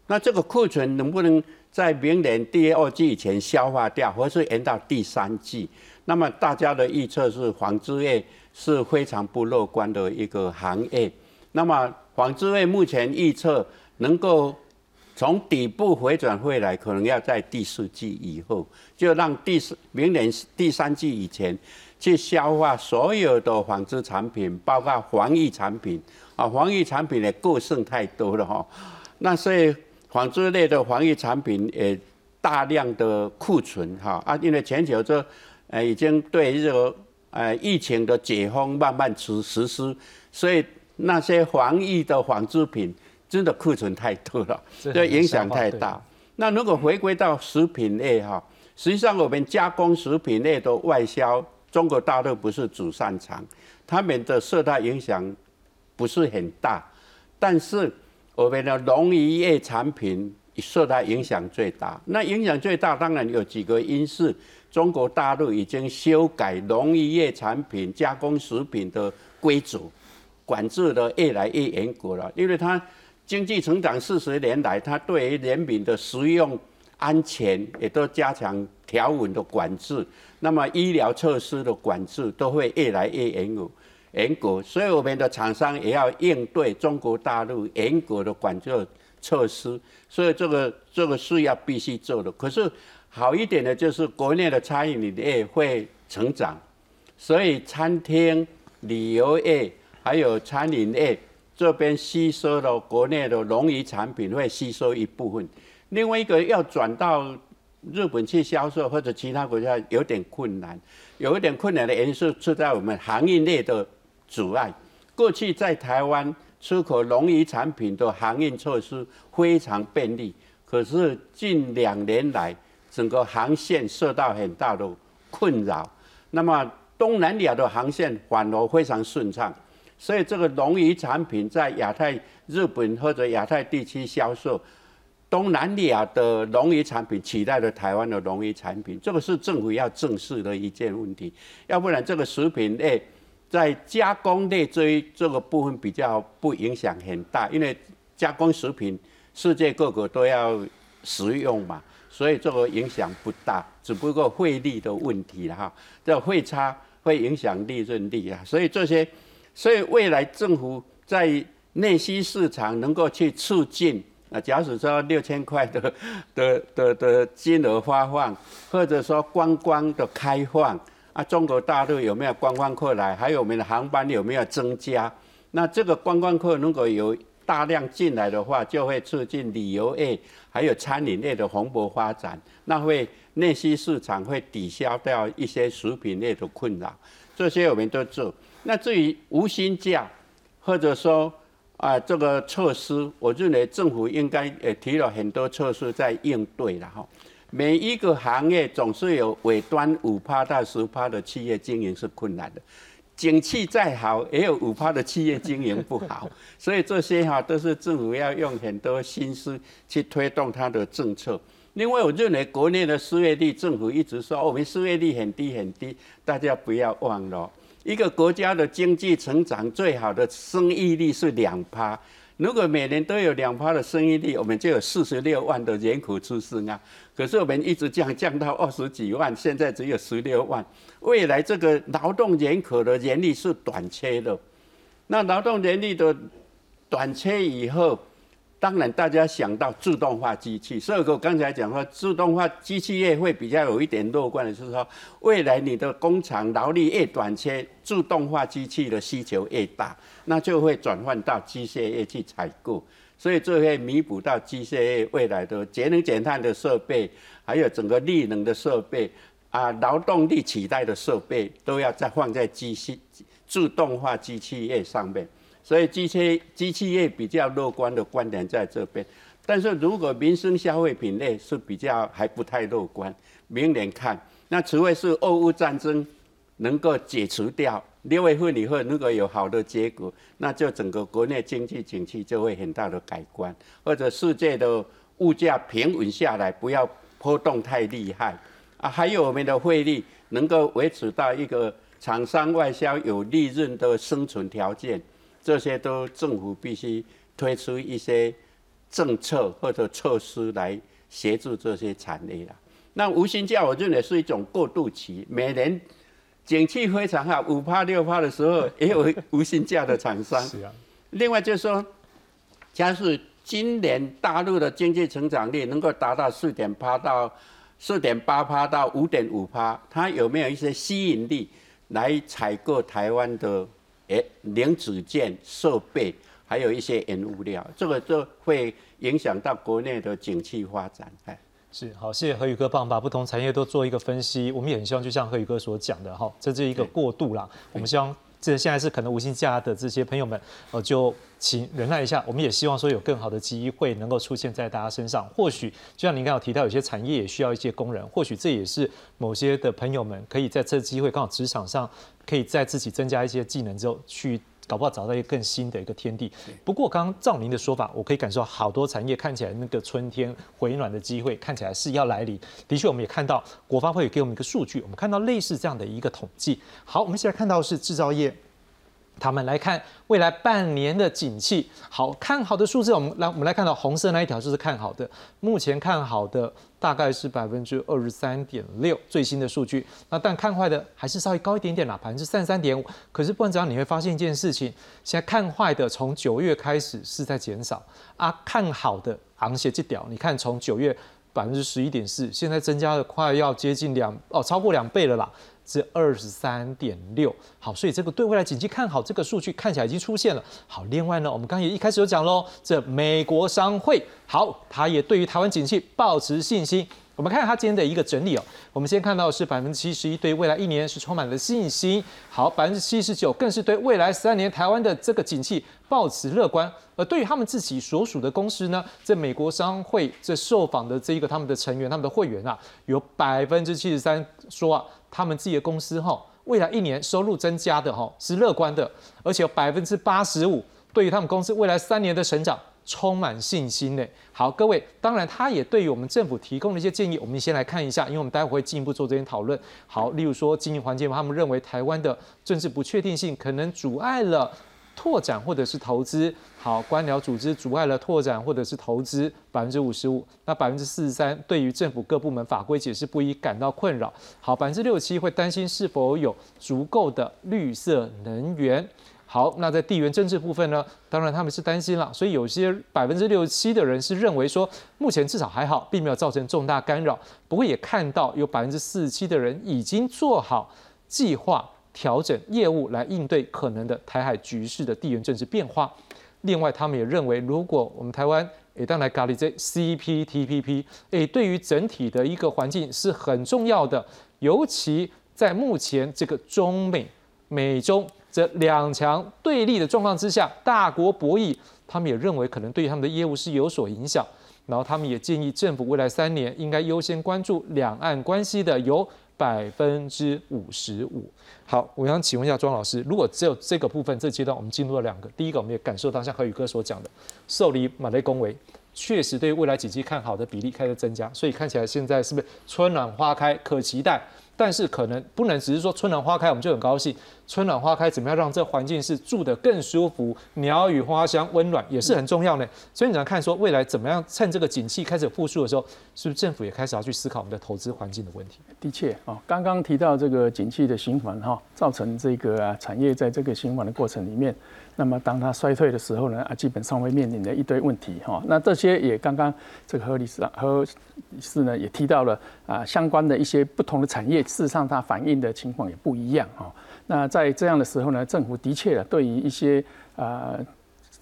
那这个库存能不能在明年第二季以前消化掉，或是延到第三季？那么大家的预测是纺织业是非常不乐观的一个行业。那么纺织业目前预测能够从底部回转回来，可能要在第四季以后，就让第四明年第三季以前去消化所有的纺织产品，包括防疫产品啊，防疫产品的过剩太多了哈。那所以。纺织类的防疫产品也大量的库存哈啊，因为全球这呃已经对这个呃疫情的解封慢慢实实施，所以那些防疫的纺织品真的库存太多了，这影响太大。那如果回归到食品类哈，实际上我们加工食品类的外销，中国大陆不是主擅长，他们的受到影响不是很大，但是。我们的农渔业产品受到影响最大。那影响最大，当然有几个因素。中国大陆已经修改农业产品加工食品的规则，管制的越来越严格了。因为它经济成长四十年来，它对于人民的食用安全也都加强条文的管制。那么医疗措施的管制都会越来越严格。严格，所以我们的厂商也要应对中国大陆严格的管制措施，所以这个这个是要必须做的。可是好一点的就是国内的餐饮业会成长，所以餐厅、旅游业还有餐饮业这边吸收了国内的农渔产品会吸收一部分，另外一个要转到日本去销售或者其他国家有点困难，有一点困难的因素是在我们行业内的。阻碍。过去在台湾出口农渔产品的航运措施非常便利，可是近两年来，整个航线受到很大的困扰。那么东南亚的航线反而非常顺畅，所以这个农渔产品在亚太、日本或者亚太地区销售，东南亚的农渔产品取代了台湾的农渔产品，这个是政府要正视的一件问题。要不然这个食品类。在加工类这一这个部分比较不影响很大，因为加工食品世界各国都要食用嘛，所以这个影响不大，只不过汇率的问题了哈，这汇差会影响利润率啊，所以这些，所以未来政府在内需市场能够去促进啊假使说六千块的的的的金额发放，或者说观光的开放啊，中国大陆有没有观光客来？还有我们的航班有没有增加？那这个观光客如果有大量进来的话，就会促进旅游业还有餐饮业的蓬勃发展，那会内需市场会抵消掉一些食品业的困扰，这些我们都做。那至于无薪假，或者说啊这个措施，我认为政府应该也提了很多措施在应对了哈。每一个行业总是有尾端五趴到十趴的企业经营是困难的。景气再好，也有五趴的企业经营不好，所以这些哈都是政府要用很多心思去推动它的政策。另外，我认为国内的失业率，政府一直说我们失业率很低很低，大家不要忘了，一个国家的经济成长最好的生育率是两趴。如果每年都有两趴的生育率，我们就有四十六万的人口出生啊。可是我们一直降降到二十几万，现在只有十六万。未来这个劳动人口的人力是短缺的，那劳动人力的短缺以后，当然大家想到自动化机器。所以我刚才讲说，自动化机器业会比较有一点乐观的是说，未来你的工厂劳力越短缺，自动化机器的需求越大，那就会转换到机械业去采购。所以这会弥补到机械业未来的节能减碳的设备，还有整个力能的设备。啊，劳动力取代的设备都要再放在机器自动化机器业上面，所以机器机器业比较乐观的观点在这边。但是如果民生消费品类是比较还不太乐观，明年看，那除非是俄乌战争能够解除掉，六月份以后如果有好的结果，那就整个国内经济景气就会很大的改观，或者世界的物价平稳下来，不要波动太厉害。啊，还有我们的汇率能够维持到一个厂商外销有利润的生存条件，这些都政府必须推出一些政策或者措施来协助这些产业啦。那无薪假我认为是一种过渡期，每年景气非常好，五趴六趴的时候也有无薪假的厂商。<laughs> 是啊。另外就是说，假使今年大陆的经济成长率能够达到四点八到。四点八趴到五点五趴，它有没有一些吸引力来采购台湾的诶零组件设备，还有一些原物料，这个就会影响到国内的景气发展。哎，是好，谢谢何宇哥帮把不同产业都做一个分析。我们也很希望，就像何宇哥所讲的哈，这是一个过渡啦。我们希望。这现在是可能无薪假的这些朋友们，呃，就请忍耐一下。我们也希望说有更好的机会能够出现在大家身上。或许就像您刚刚提到，有些产业也需要一些工人，或许这也是某些的朋友们可以在这机会刚好职场上，可以在自己增加一些技能之后去。搞不好找到一个更新的一个天地。不过，刚刚照您的说法，我可以感受到好多产业看起来那个春天回暖的机会看起来是要来临。的确，我们也看到国发会给我们一个数据，我们看到类似这样的一个统计。好，我们现在看到是制造业。他们来看未来半年的景气，好看好的数字，我们来我们来看到红色那一条就是看好的，目前看好的大概是百分之二十三点六，最新的数据。那但看坏的还是稍微高一点点啦，百分之三十三点五。可是不管怎样，你会发现一件事情，现在看坏的从九月开始是在减少啊，看好的昂写这屌，你看从九月百分之十一点四，现在增加了快要接近两哦，超过两倍了啦。是二十三点六，好，所以这个对未来景气看好，这个数据看起来已经出现了。好，另外呢，我们刚刚也一开始有讲喽，这美国商会，好，他也对于台湾景气保持信心。我们看他今天的一个整理哦，我们先看到是百分之七十一对未来一年是充满了信心，好，百分之七十九更是对未来三年台湾的这个景气抱持乐观。而对于他们自己所属的公司呢，在美国商会这受访的这一个他们的成员、他们的会员啊，有百分之七十三说啊，他们自己的公司哈，未来一年收入增加的哈是乐观的，而且有百分之八十五对于他们公司未来三年的成长。充满信心呢。好，各位，当然他也对于我们政府提供的一些建议，我们先来看一下，因为我们待会会进一步做这些讨论。好，例如说经营环境，他们认为台湾的政治不确定性可能阻碍了拓展或者是投资。好，官僚组织阻碍了拓展或者是投资百分之五十五，那百分之四十三对于政府各部门法规解释不一感到困扰。好，百分之六十七会担心是否有足够的绿色能源。好，那在地缘政治部分呢？当然他们是担心了，所以有些百分之六十七的人是认为说，目前至少还好，并没有造成重大干扰。不过也看到有百分之四十七的人已经做好计划调整业务来应对可能的台海局势的地缘政治变化。另外，他们也认为，如果我们台湾也当来咖喱这 CPTPP，诶，对于整体的一个环境是很重要的，尤其在目前这个中美美中。这两强对立的状况之下，大国博弈，他们也认为可能对他们的业务是有所影响。然后他们也建议政府未来三年应该优先关注两岸关系的由百分之五十五。好，我想请问一下庄老师，如果只有这个部分，这阶段我们进入了两个，第一个我们也感受到像何宇哥所讲的，受理马雷恭维，确实对未来几期看好的比例开始增加，所以看起来现在是不是春暖花开，可期待？但是可能不能只是说春暖花开我们就很高兴，春暖花开怎么样让这环境是住得更舒服，鸟语花香温暖也是很重要的。所以你要看说未来怎么样趁这个景气开始复苏的时候，是不是政府也开始要去思考我们的投资环境的问题？的确啊，刚刚提到这个景气的循环哈，造成这个产业在这个循环的过程里面。那么当它衰退的时候呢，啊，基本上会面临的一堆问题哈。那这些也刚刚这个何理事何律师呢也提到了啊，相关的一些不同的产业，事实上它反映的情况也不一样哈。那在这样的时候呢，政府的确对于一些啊。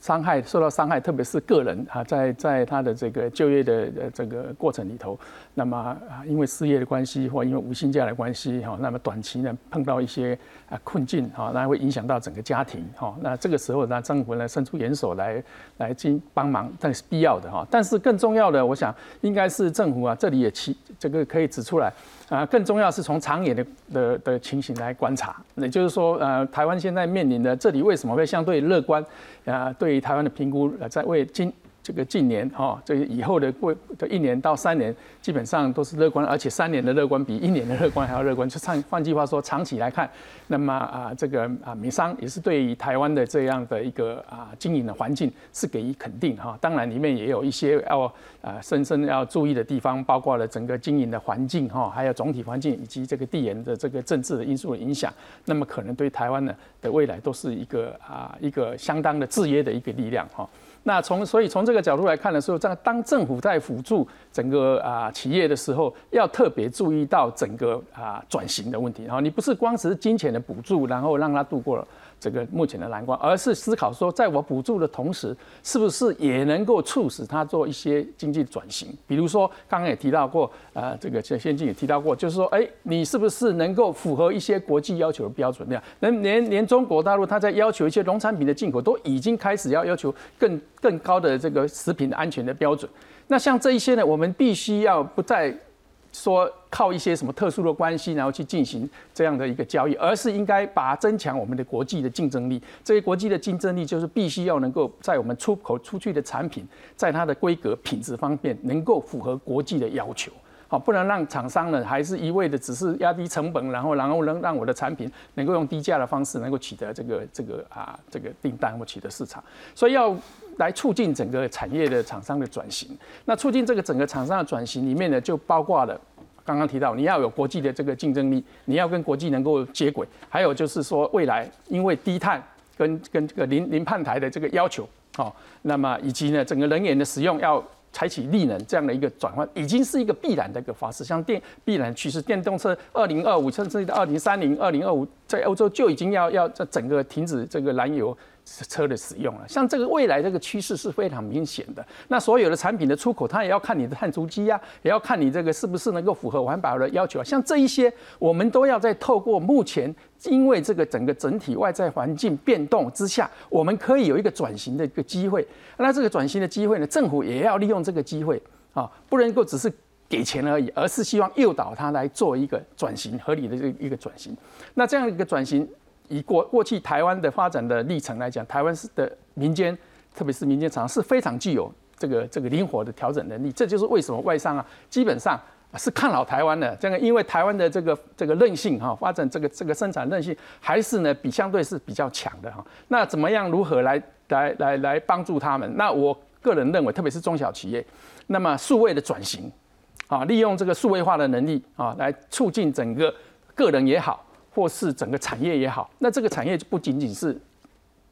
伤害受到伤害，特别是个人啊，在在他的这个就业的这个过程里头，那么啊，因为失业的关系或因为无薪假的关系哈，那么短期呢碰到一些啊困境哈，那会影响到整个家庭哈，那这个时候呢，政府呢伸出援手来来进帮忙，但是必要的哈。但是更重要的，我想应该是政府啊，这里也提这个可以指出来。啊，更重要是从长远的的的情形来观察，也就是说，呃，台湾现在面临的这里为什么会相对乐观？呃，对于台湾的评估，呃，在为今。这个近年哈，这以后的过的一年到三年，基本上都是乐观，而且三年的乐观比一年的乐观还要乐观。就唱换句话说，长期来看，那么啊，这个啊，民商也是对于台湾的这样的一个啊经营的环境是给予肯定哈。当然里面也有一些要啊深深要注意的地方，包括了整个经营的环境哈，还有总体环境以及这个地缘的这个政治的因素的影响。那么可能对台湾呢的未来都是一个啊一个相当的制约的一个力量哈。那从所以从这个角度来看的时候，在当政府在辅助整个啊企业的时候，要特别注意到整个啊转型的问题。然后你不是光只是金钱的补助，然后让它度过了。这个目前的难关，而是思考说，在我补助的同时，是不是也能够促使他做一些经济转型？比如说，刚刚也提到过，呃，这个先进也提到过，就是说，哎，你是不是能够符合一些国际要求的标准？那样，连连连中国大陆，他在要求一些农产品的进口，都已经开始要要求更更高的这个食品安全的标准。那像这一些呢，我们必须要不再。说靠一些什么特殊的关系，然后去进行这样的一个交易，而是应该把增强我们的国际的竞争力。这些国际的竞争力就是必须要能够在我们出口出去的产品，在它的规格品质方面能够符合国际的要求。好，不能让厂商呢还是一味的只是压低成本，然后然后能让我的产品能够用低价的方式能够取得这个这个啊这个订单或取得市场。所以要。来促进整个产业的厂商的转型。那促进这个整个厂商的转型里面呢，就包括了刚刚提到你要有国际的这个竞争力，你要跟国际能够接轨，还有就是说未来因为低碳跟跟这个零零碳台的这个要求，哦，那么以及呢整个能源的使用要采取绿能这样的一个转换，已经是一个必然的一个方式。像电必然趋势，电动车二零二五甚至到二零三零、二零二五，在欧洲就已经要要这整个停止这个燃油。车的使用了，像这个未来这个趋势是非常明显的。那所有的产品的出口，它也要看你的碳足迹呀，也要看你这个是不是能够符合环保的要求。像这一些，我们都要在透过目前，因为这个整个整体外在环境变动之下，我们可以有一个转型的一个机会。那这个转型的机会呢，政府也要利用这个机会啊，不能够只是给钱而已，而是希望诱导它来做一个转型，合理的这一个转型。那这样一个转型。以过过去台湾的发展的历程来讲，台湾是的民间，特别是民间厂是非常具有这个这个灵活的调整能力。这就是为什么外商啊，基本上是看好台湾的。这个因为台湾的这个这个韧性哈，发展这个这个生产韧性还是呢比相对是比较强的哈。那怎么样如何来来来来帮助他们？那我个人认为，特别是中小企业，那么数位的转型啊，利用这个数位化的能力啊，来促进整个个人也好。或是整个产业也好，那这个产业就不仅仅是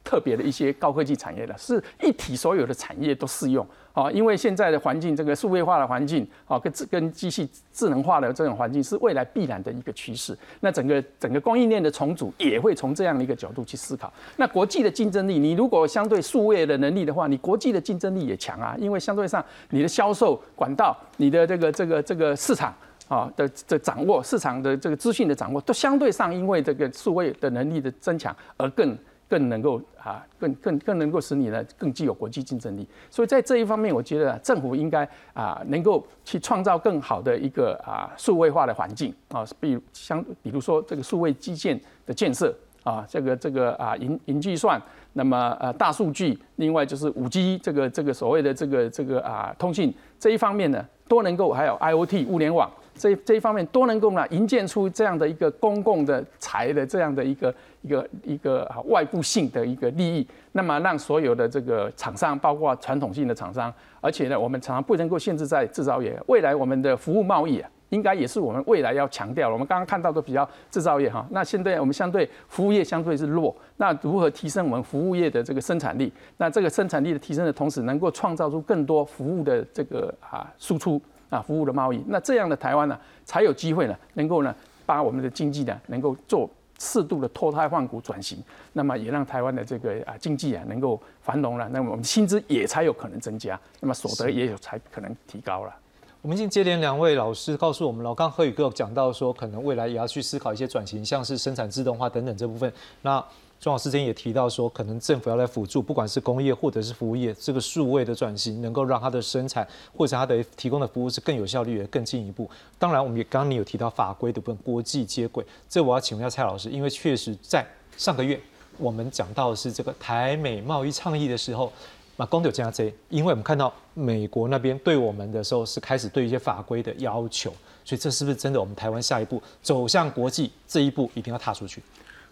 特别的一些高科技产业了，是一体所有的产业都适用。啊，因为现在的环境，这个数位化的环境，啊，跟跟机器智能化的这种环境是未来必然的一个趋势。那整个整个供应链的重组也会从这样的一个角度去思考。那国际的竞争力，你如果相对数位的能力的话，你国际的竞争力也强啊，因为相对上你的销售管道、你的这个这个这个市场啊的的掌握、市场的这个资讯的掌握，都相对上因为这个数位的能力的增强而更。更能够啊，更更更能够使你呢更具有国际竞争力。所以在这一方面，我觉得政府应该啊，能够去创造更好的一个啊数位化的环境啊，比如相比如说这个数位基建的建设啊，这个这个啊云云计算，那么呃大数据，另外就是五 G 这个这个所谓的这个这个啊通信这一方面呢，都能够还有 IOT 物联网。这这一方面都能够呢，营建出这样的一个公共的财的这样的一个一个一个啊外部性的一个利益，那么让所有的这个厂商，包括传统性的厂商，而且呢，我们常常不能够限制在制造业，未来我们的服务贸易啊，应该也是我们未来要强调。我们刚刚看到的比较制造业哈，那现在我们相对服务业相对是弱，那如何提升我们服务业的这个生产力？那这个生产力的提升的同时，能够创造出更多服务的这个啊输出。啊，服务的贸易，那这样的台湾呢，才有机会呢，能够呢，把我们的经济呢，能够做适度的脱胎换骨转型，那么也让台湾的这个啊经济啊能够繁荣了，那么我们薪资也才有可能增加，那么所得也有才可能提高了。我们已经接连两位老师告诉我们了，刚何宇哥讲到说，可能未来也要去思考一些转型，像是生产自动化等等这部分，那。庄老师之前也提到说，可能政府要来辅助，不管是工业或者是服务业，这个数位的转型，能够让它的生产或者它的提供的服务是更有效率、更进一步。当然，我们也刚刚你有提到法规的部分，国际接轨，这我要请问一下蔡老师，因为确实在上个月我们讲到的是这个台美贸易倡议的时候，那公有加 J，因为我们看到美国那边对我们的时候是开始对一些法规的要求，所以这是不是真的我们台湾下一步走向国际这一步一定要踏出去？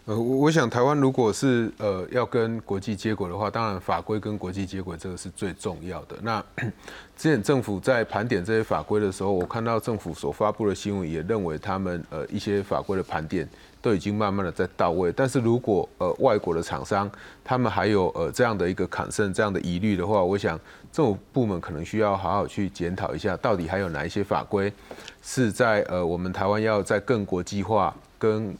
呃，我我想台湾如果是呃要跟国际接轨的话，当然法规跟国际接轨这个是最重要的。那 <clears throat> 之前政府在盘点这些法规的时候，我看到政府所发布的新闻也认为他们呃一些法规的盘点都已经慢慢的在到位。但是如果呃外国的厂商他们还有呃这样的一个抗胜这样的疑虑的话，我想政府部门可能需要好好去检讨一下，到底还有哪一些法规是在呃我们台湾要在更国际化跟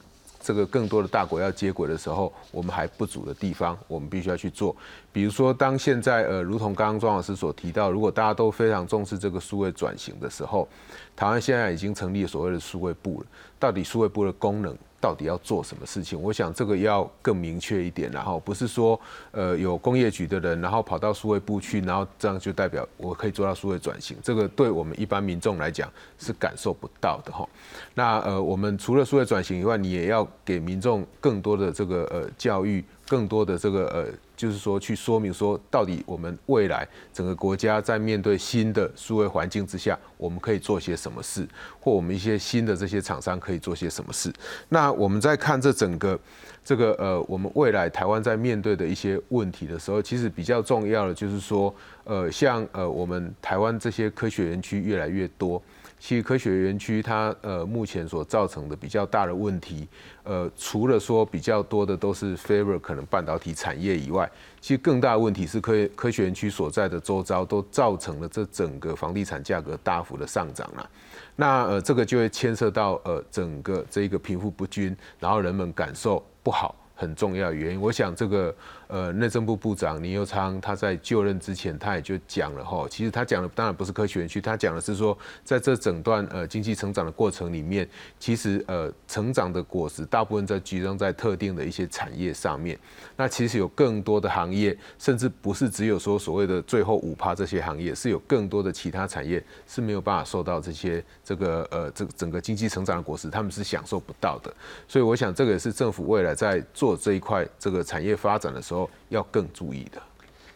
这个更多的大国要接轨的时候，我们还不足的地方，我们必须要去做。比如说，当现在呃，如同刚刚庄老师所提到，如果大家都非常重视这个数位转型的时候，台湾现在已经成立所谓的数位部了。到底数位部的功能？到底要做什么事情？我想这个要更明确一点，然后不是说，呃，有工业局的人，然后跑到数位部去，然后这样就代表我可以做到数位转型。这个对我们一般民众来讲是感受不到的哈。那呃，我们除了数位转型以外，你也要给民众更多的这个呃教育。更多的这个呃，就是说去说明说，到底我们未来整个国家在面对新的数位环境之下，我们可以做些什么事，或我们一些新的这些厂商可以做些什么事。那我们在看这整个这个呃，我们未来台湾在面对的一些问题的时候，其实比较重要的就是说，呃，像呃我们台湾这些科学园区越来越多。其实科学园区它呃目前所造成的比较大的问题，呃除了说比较多的都是 favor 可能半导体产业以外，其实更大的问题是科科学园区所在的周遭都造成了这整个房地产价格大幅的上涨了。那呃这个就会牵涉到呃整个这一个贫富不均，然后人们感受不好很重要的原因。我想这个。呃，内政部部长倪佑昌他在就任之前，他也就讲了哈，其实他讲的当然不是科学园区，他讲的是说，在这整段呃经济成长的过程里面，其实呃成长的果实大部分在集中在特定的一些产业上面。那其实有更多的行业，甚至不是只有说所谓的最后五趴这些行业，是有更多的其他产业是没有办法受到这些这个呃这整个经济成长的果实，他们是享受不到的。所以我想这个也是政府未来在做这一块这个产业发展的时候。要更注意的。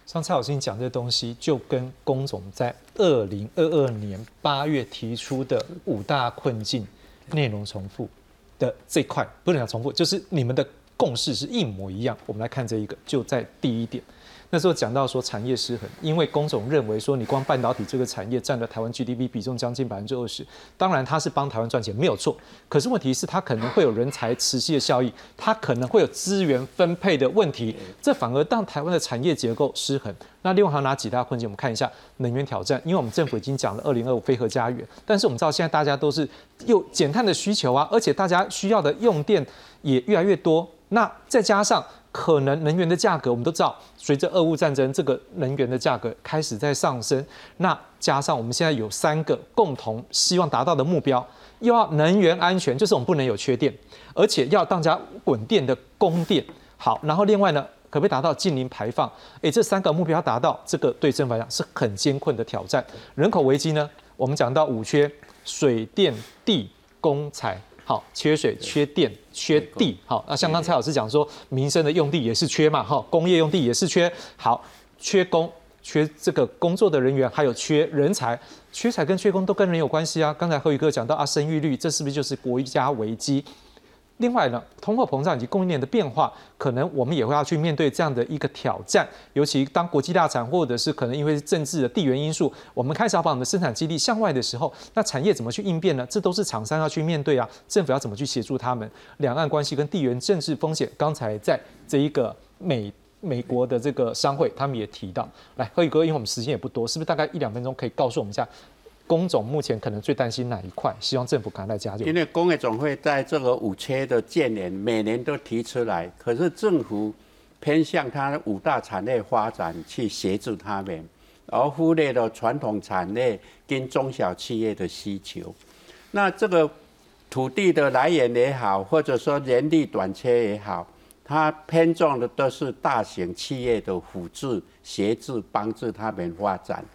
像蔡老师你讲这东西，就跟龚总在二零二二年八月提出的五大困境内容重复的这块，不能讲重复，就是你们的共识是一模一样。我们来看这一个，就在第一点，那时候讲到说产业失衡，因为工总认为说你光半导体这个产业占了台湾 GDP 比重将近百分之二十，当然它是帮台湾赚钱没有错，可是问题是它可能会有人才持续的效益，它可能会有资源分配的问题，这反而让台湾的产业结构失衡。那另外还有哪几大困境？我们看一下能源挑战，因为我们政府已经讲了二零二五非核家园，但是我们知道现在大家都是有减碳的需求啊，而且大家需要的用电也越来越多，那再加上可能能源的价格，我们都知道，随着俄乌战争，这个能源的价格开始在上升，那加上我们现在有三个共同希望达到的目标，又要能源安全，就是我们不能有缺电，而且要大家稳定的供电，好，然后另外呢？可不可以达到近零排放？诶，这三个目标达到，这个对政府来讲是很艰困的挑战。人口危机呢？我们讲到五缺：水电地工材。好，缺水、缺电、缺地。好，那像刚才老师讲说，民生的用地也是缺嘛？哈，工业用地也是缺。好，缺工、缺这个工作的人员，还有缺人才。缺才跟缺工都跟人有关系啊。刚才何宇哥讲到啊，生育率，这是不是就是国家危机？另外呢，通货膨胀以及供应链的变化，可能我们也会要去面对这样的一个挑战。尤其当国际大厂或者是可能因为政治的地缘因素，我们开始要把我们的生产基地向外的时候，那产业怎么去应变呢？这都是厂商要去面对啊。政府要怎么去协助他们？两岸关系跟地缘政治风险，刚才在这一个美美国的这个商会，他们也提到。来，何宇哥，因为我们时间也不多，是不是大概一两分钟可以告诉我们一下？工总目前可能最担心哪一块？希望政府赶快加入。因为工业总会在这个五缺的建年，每年都提出来，可是政府偏向它的五大产业发展去协助他们，而忽略了传统产业跟中小企业的需求。那这个土地的来源也好，或者说人力短缺也好，它偏重的都是大型企业的辅助、协助、帮助他们发展。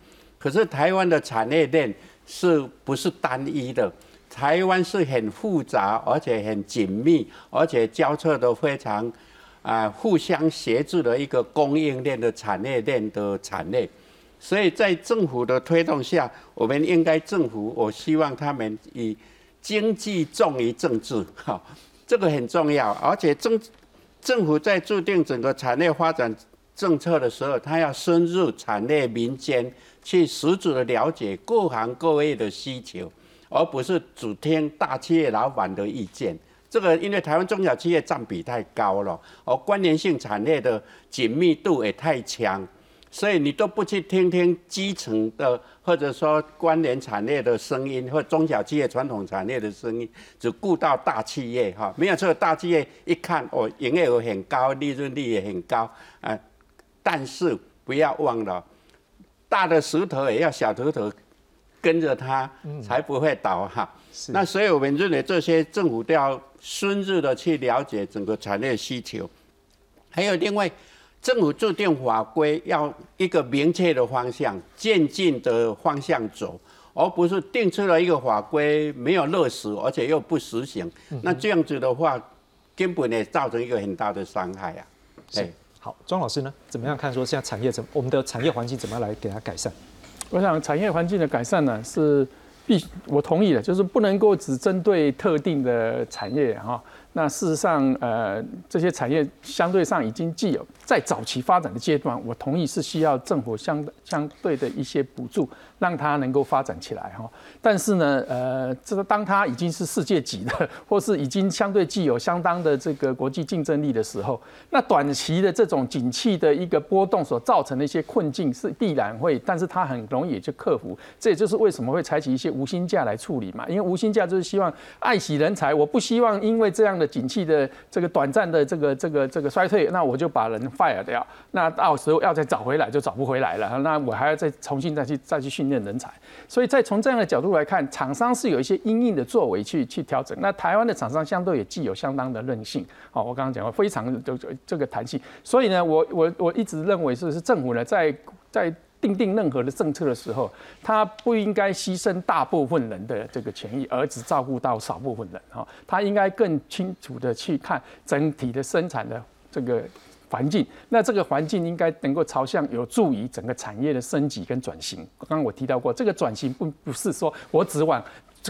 可是台湾的产业链是不是单一的？台湾是很复杂，而且很紧密，而且交错的非常啊，互相协助的一个供应链的产业链的产业。所以在政府的推动下，我们应该政府，我希望他们以经济重于政治，<laughs> 哈，这个很重要。而且政政府在制定整个产业发展政策的时候，他要深入产业民间。去实质的了解各行各业的需求，而不是只听大企业老板的意见。这个因为台湾中小企业占比太高了，而关联性产业的紧密度也太强，所以你都不去听听基层的或者说关联产业的声音，或中小企业传统产业的声音，只顾到大企业哈。没有错，大企业一看哦，营业额很高，利润率也很高啊，但是不要忘了。大的石头也要小石头跟着它，才不会倒哈。那所以我们认为这些政府都要深入的去了解整个产业需求，还有另外政府制定法规要一个明确的方向，渐进的方向走，而不是定出了一个法规没有落实，而且又不实行。那这样子的话，根本也造成一个很大的伤害啊。对。好，庄老师呢？怎么样看说现在产业怎我们的产业环境怎么来给它改善？我想产业环境的改善呢，是必我同意的，就是不能够只针对特定的产业哈。那事实上，呃，这些产业相对上已经既有在早期发展的阶段，我同意是需要政府相相对的一些补助，让它能够发展起来哈。但是呢，呃，这个当它已经是世界级的，<laughs> 或是已经相对具有相当的这个国际竞争力的时候，那短期的这种景气的一个波动所造成的一些困境是必然会，但是它很容易就克服。这也就是为什么会采取一些无薪假来处理嘛，因为无薪假就是希望爱惜人才，我不希望因为这样的。景气的这个短暂的这个这个这个衰退，那我就把人 fire 掉，那到时候要再找回来就找不回来了，那我还要再重新再去再去训练人才。所以，在从这样的角度来看，厂商是有一些因应的作为去去调整。那台湾的厂商相对也具有相当的韧性，好，我刚刚讲过非常的这个弹性。所以呢，我我我一直认为是是政府呢在在。定定任何的政策的时候，他不应该牺牲大部分人的这个权益，而只照顾到少部分人哈。他应该更清楚的去看整体的生产的这个环境。那这个环境应该能够朝向有助于整个产业的升级跟转型。刚刚我提到过，这个转型不不是说我只往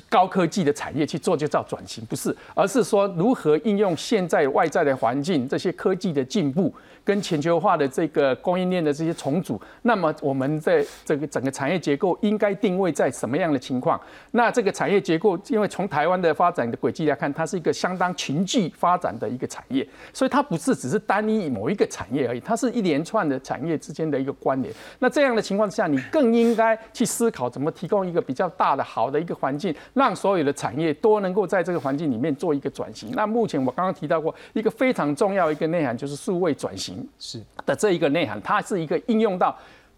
高科技的产业去做就叫转型，不是，而是说如何应用现在外在的环境，这些科技的进步跟全球化的这个供应链的这些重组，那么我们在这个整个产业结构应该定位在什么样的情况？那这个产业结构，因为从台湾的发展的轨迹来看，它是一个相当群聚发展的一个产业，所以它不是只是单一某一个产业而已，它是一连串的产业之间的一个关联。那这样的情况之下，你更应该去思考怎么提供一个比较大的好的一个环境，让所有的产业都能够在这个环境里面做一个转型。那目前我刚刚提到过一个非常重要一个内涵，就是数位转型是的这一个内涵，它是一个应用到。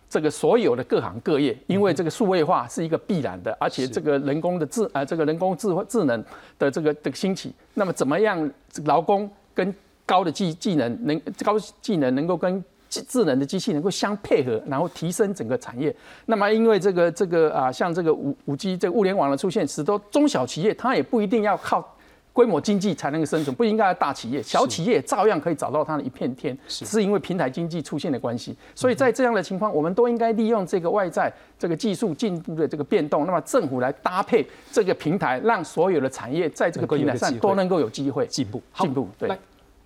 这个所有的各行各业，因为这个数位化是一个必然的，而且这个人工的智啊，这个人工智慧智能的这个的兴起，那么怎么样劳工跟高的技技能能高技能能够跟智智能的机器能够相配合，然后提升整个产业。那么因为这个这个啊，像这个五五 G 这个物联网的出现，使得中小企业它也不一定要靠。规模经济才能够生存，不应该大企业，小企业照样可以找到它的一片天，是因为平台经济出现的关系。所以在这样的情况，我们都应该利用这个外在这个技术进步的这个变动，那么政府来搭配这个平台，让所有的产业在这个平台上都能够有机会进步。进步，对。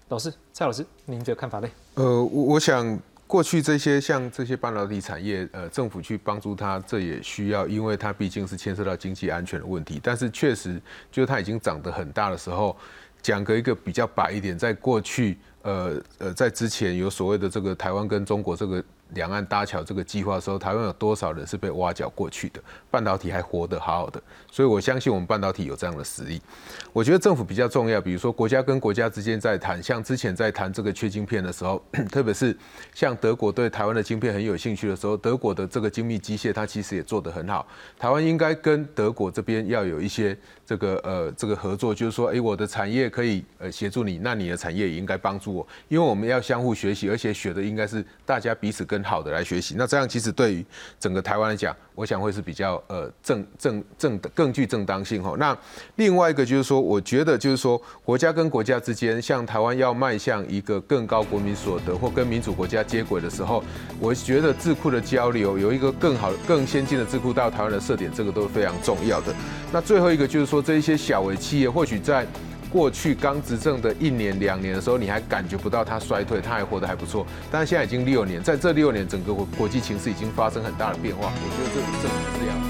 老师，蔡老师，您的看法呢？呃，我我想。过去这些像这些半导体产业，呃，政府去帮助它，这也需要，因为它毕竟是牵涉到经济安全的问题。但是确实，就它已经长得很大的时候，讲个一个比较白一点，在过去，呃呃，在之前有所谓的这个台湾跟中国这个。两岸搭桥这个计划的时候，台湾有多少人是被挖角过去的？半导体还活得好好的，所以我相信我们半导体有这样的实力。我觉得政府比较重要，比如说国家跟国家之间在谈，像之前在谈这个缺晶片的时候，<clears throat> 特别是像德国对台湾的晶片很有兴趣的时候，德国的这个精密机械它其实也做得很好。台湾应该跟德国这边要有一些这个呃这个合作，就是说，哎，我的产业可以呃协助你，那你的产业也应该帮助我，因为我们要相互学习，而且学的应该是大家彼此跟。好的来学习，那这样其实对于整个台湾来讲，我想会是比较呃正正正更具正当性哈。那另外一个就是说，我觉得就是说，国家跟国家之间，像台湾要迈向一个更高国民所得或跟民主国家接轨的时候，我觉得智库的交流有一个更好、更先进的智库到台湾的设点，这个都是非常重要的。那最后一个就是说，这一些小微企业或许在。过去刚执政的一年两年的时候，你还感觉不到它衰退，它还活得还不错。但是现在已经六年，在这六年，整个国国际形势已经发生很大的变化。我觉得这这是要。